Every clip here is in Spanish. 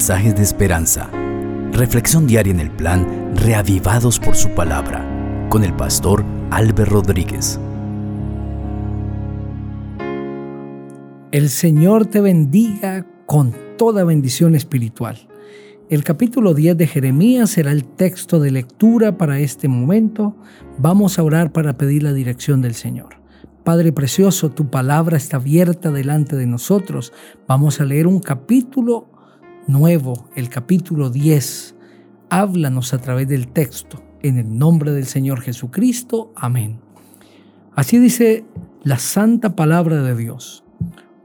mensajes de esperanza. Reflexión diaria en el plan Reavivados por su palabra con el pastor Álvaro Rodríguez. El Señor te bendiga con toda bendición espiritual. El capítulo 10 de Jeremías será el texto de lectura para este momento. Vamos a orar para pedir la dirección del Señor. Padre precioso, tu palabra está abierta delante de nosotros. Vamos a leer un capítulo nuevo, el capítulo 10. Háblanos a través del texto. En el nombre del Señor Jesucristo. Amén. Así dice la santa palabra de Dios.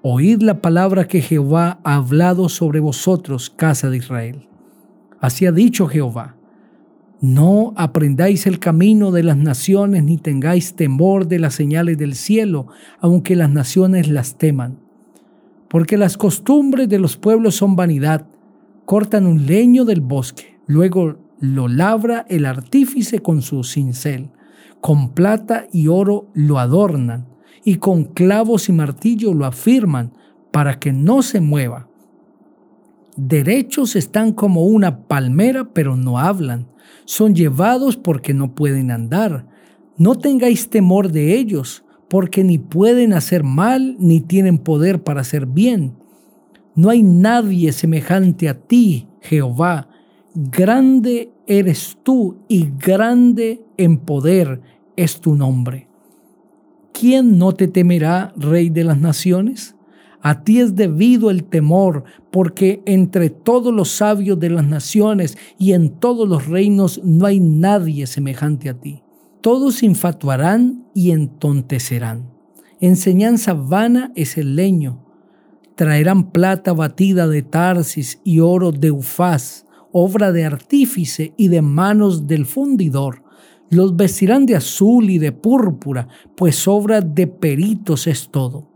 Oíd la palabra que Jehová ha hablado sobre vosotros, casa de Israel. Así ha dicho Jehová no aprendáis el camino de las naciones ni tengáis temor de las señales del cielo, aunque las naciones las teman. Porque las costumbres de los pueblos son vanidad. Cortan un leño del bosque, luego lo labra el artífice con su cincel. Con plata y oro lo adornan, y con clavos y martillo lo afirman, para que no se mueva. Derechos están como una palmera, pero no hablan son llevados porque no pueden andar. No tengáis temor de ellos, porque ni pueden hacer mal ni tienen poder para hacer bien. No hay nadie semejante a ti, Jehová. Grande eres tú y grande en poder es tu nombre. ¿Quién no te temerá, Rey de las Naciones? A ti es debido el temor, porque entre todos los sabios de las naciones y en todos los reinos no hay nadie semejante a ti. Todos infatuarán y entontecerán. Enseñanza vana es el leño. Traerán plata batida de Tarsis y oro de Ufaz, obra de artífice y de manos del fundidor. Los vestirán de azul y de púrpura, pues obra de peritos es todo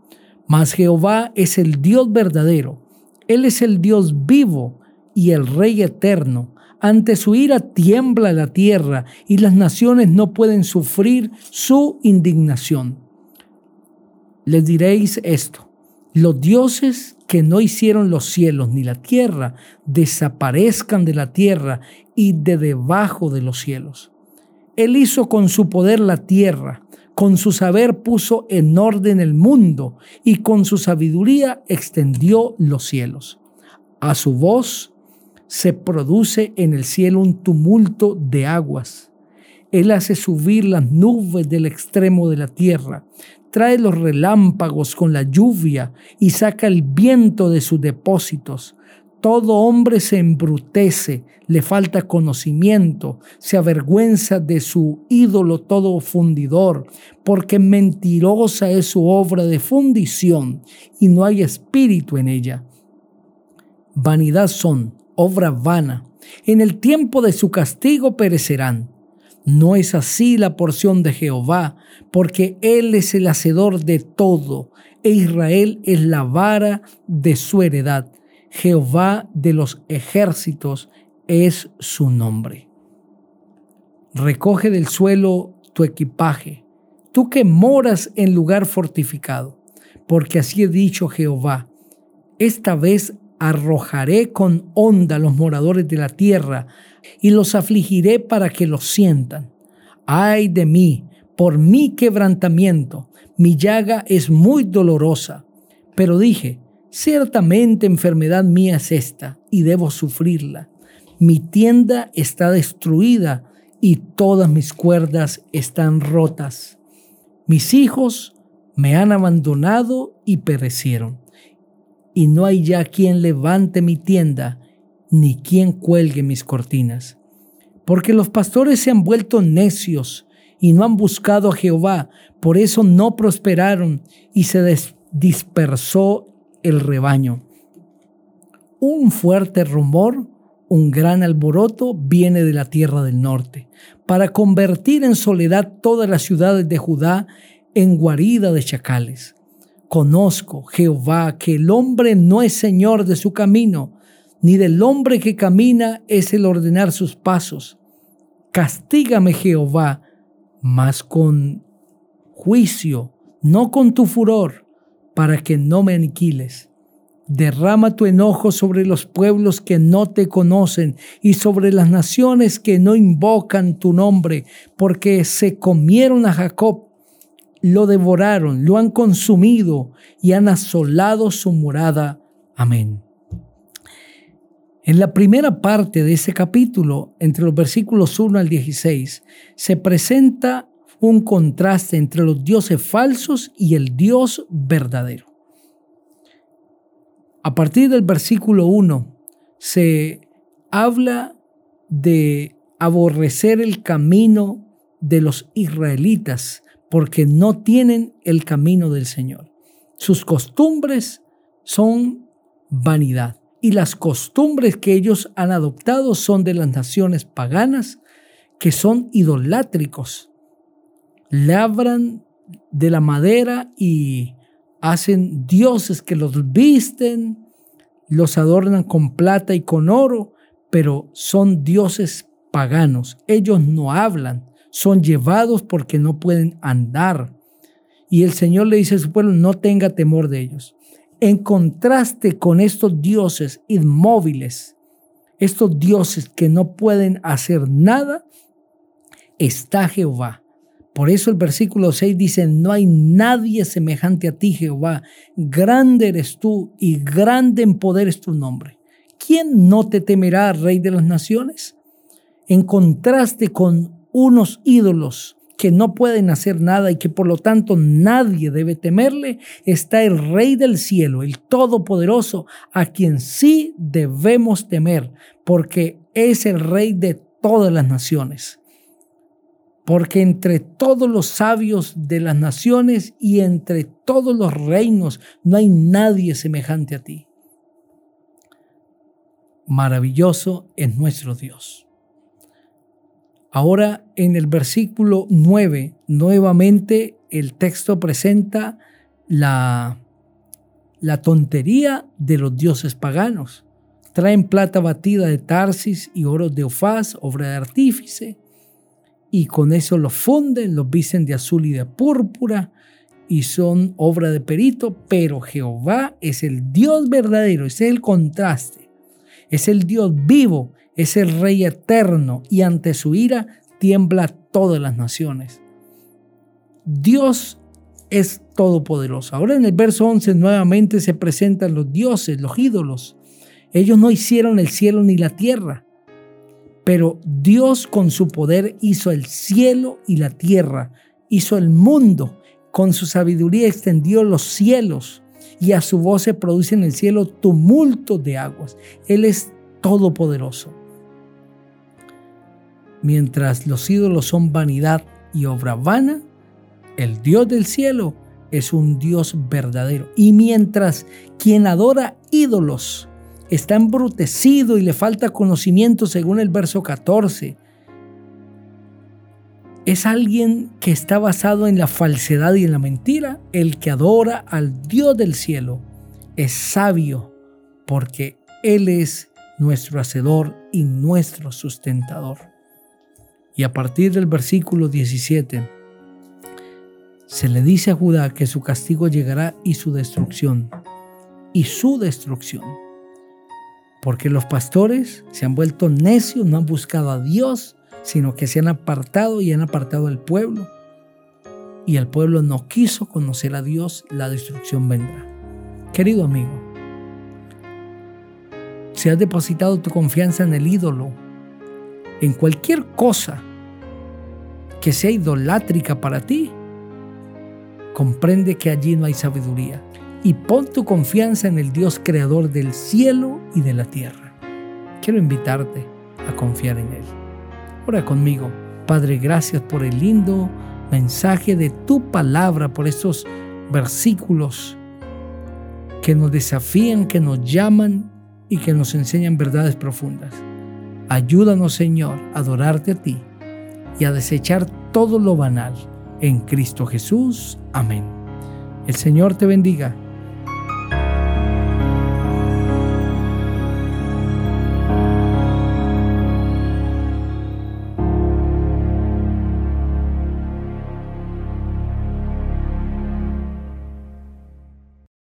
mas Jehová es el Dios verdadero, Él es el Dios vivo y el Rey eterno. Ante su ira tiembla la tierra y las naciones no pueden sufrir su indignación. Les diréis esto, los dioses que no hicieron los cielos ni la tierra desaparezcan de la tierra y de debajo de los cielos. Él hizo con su poder la tierra, con su saber puso en orden el mundo y con su sabiduría extendió los cielos. A su voz se produce en el cielo un tumulto de aguas. Él hace subir las nubes del extremo de la tierra, trae los relámpagos con la lluvia y saca el viento de sus depósitos. Todo hombre se embrutece, le falta conocimiento, se avergüenza de su ídolo todo fundidor, porque mentirosa es su obra de fundición y no hay espíritu en ella. Vanidad son, obra vana. En el tiempo de su castigo perecerán. No es así la porción de Jehová, porque Él es el hacedor de todo, e Israel es la vara de su heredad. Jehová de los ejércitos es su nombre. Recoge del suelo tu equipaje, tú que moras en lugar fortificado, porque así he dicho Jehová, esta vez arrojaré con onda los moradores de la tierra y los afligiré para que los sientan. Ay de mí, por mi quebrantamiento, mi llaga es muy dolorosa. Pero dije, Ciertamente enfermedad mía es esta y debo sufrirla. Mi tienda está destruida y todas mis cuerdas están rotas. Mis hijos me han abandonado y perecieron. Y no hay ya quien levante mi tienda, ni quien cuelgue mis cortinas. Porque los pastores se han vuelto necios y no han buscado a Jehová, por eso no prosperaron y se dispersó el rebaño. Un fuerte rumor, un gran alboroto viene de la tierra del norte, para convertir en soledad todas las ciudades de Judá en guarida de chacales. Conozco, Jehová, que el hombre no es señor de su camino, ni del hombre que camina es el ordenar sus pasos. Castígame, Jehová, mas con juicio, no con tu furor para que no me aniquiles. Derrama tu enojo sobre los pueblos que no te conocen y sobre las naciones que no invocan tu nombre, porque se comieron a Jacob, lo devoraron, lo han consumido y han asolado su morada. Amén. En la primera parte de ese capítulo, entre los versículos 1 al 16, se presenta un contraste entre los dioses falsos y el Dios verdadero. A partir del versículo 1 se habla de aborrecer el camino de los israelitas porque no tienen el camino del Señor. Sus costumbres son vanidad y las costumbres que ellos han adoptado son de las naciones paganas que son idolátricos. Labran de la madera y hacen dioses que los visten, los adornan con plata y con oro, pero son dioses paganos. Ellos no hablan, son llevados porque no pueden andar. Y el Señor le dice a su pueblo, no tenga temor de ellos. En contraste con estos dioses inmóviles, estos dioses que no pueden hacer nada, está Jehová, por eso el versículo 6 dice, no hay nadie semejante a ti, Jehová. Grande eres tú y grande en poder es tu nombre. ¿Quién no te temerá, Rey de las Naciones? En contraste con unos ídolos que no pueden hacer nada y que por lo tanto nadie debe temerle, está el Rey del cielo, el Todopoderoso, a quien sí debemos temer, porque es el Rey de todas las naciones porque entre todos los sabios de las naciones y entre todos los reinos no hay nadie semejante a ti. Maravilloso es nuestro Dios. Ahora en el versículo 9, nuevamente el texto presenta la, la tontería de los dioses paganos. Traen plata batida de Tarsis y oro de Ofaz, obra de artífice y con eso los funden, los visten de azul y de púrpura y son obra de perito, pero Jehová es el Dios verdadero, es el contraste, es el Dios vivo, es el Rey eterno y ante su ira tiembla todas las naciones. Dios es todopoderoso. Ahora en el verso 11 nuevamente se presentan los dioses, los ídolos. Ellos no hicieron el cielo ni la tierra pero Dios con su poder hizo el cielo y la tierra, hizo el mundo, con su sabiduría extendió los cielos y a su voz se produce en el cielo tumulto de aguas. Él es todopoderoso. Mientras los ídolos son vanidad y obra vana, el Dios del cielo es un Dios verdadero. Y mientras quien adora ídolos está embrutecido y le falta conocimiento según el verso 14. Es alguien que está basado en la falsedad y en la mentira. El que adora al Dios del cielo es sabio porque Él es nuestro hacedor y nuestro sustentador. Y a partir del versículo 17, se le dice a Judá que su castigo llegará y su destrucción. Y su destrucción porque los pastores se han vuelto necios, no han buscado a Dios, sino que se han apartado y han apartado al pueblo. Y el pueblo no quiso conocer a Dios, la destrucción vendrá. Querido amigo, si has depositado tu confianza en el ídolo, en cualquier cosa que sea idolátrica para ti, comprende que allí no hay sabiduría y pon tu confianza en el Dios creador del cielo y de la tierra. Quiero invitarte a confiar en Él. Ora conmigo. Padre, gracias por el lindo mensaje de tu palabra, por estos versículos que nos desafían, que nos llaman y que nos enseñan verdades profundas. Ayúdanos, Señor, a adorarte a ti y a desechar todo lo banal. En Cristo Jesús. Amén. El Señor te bendiga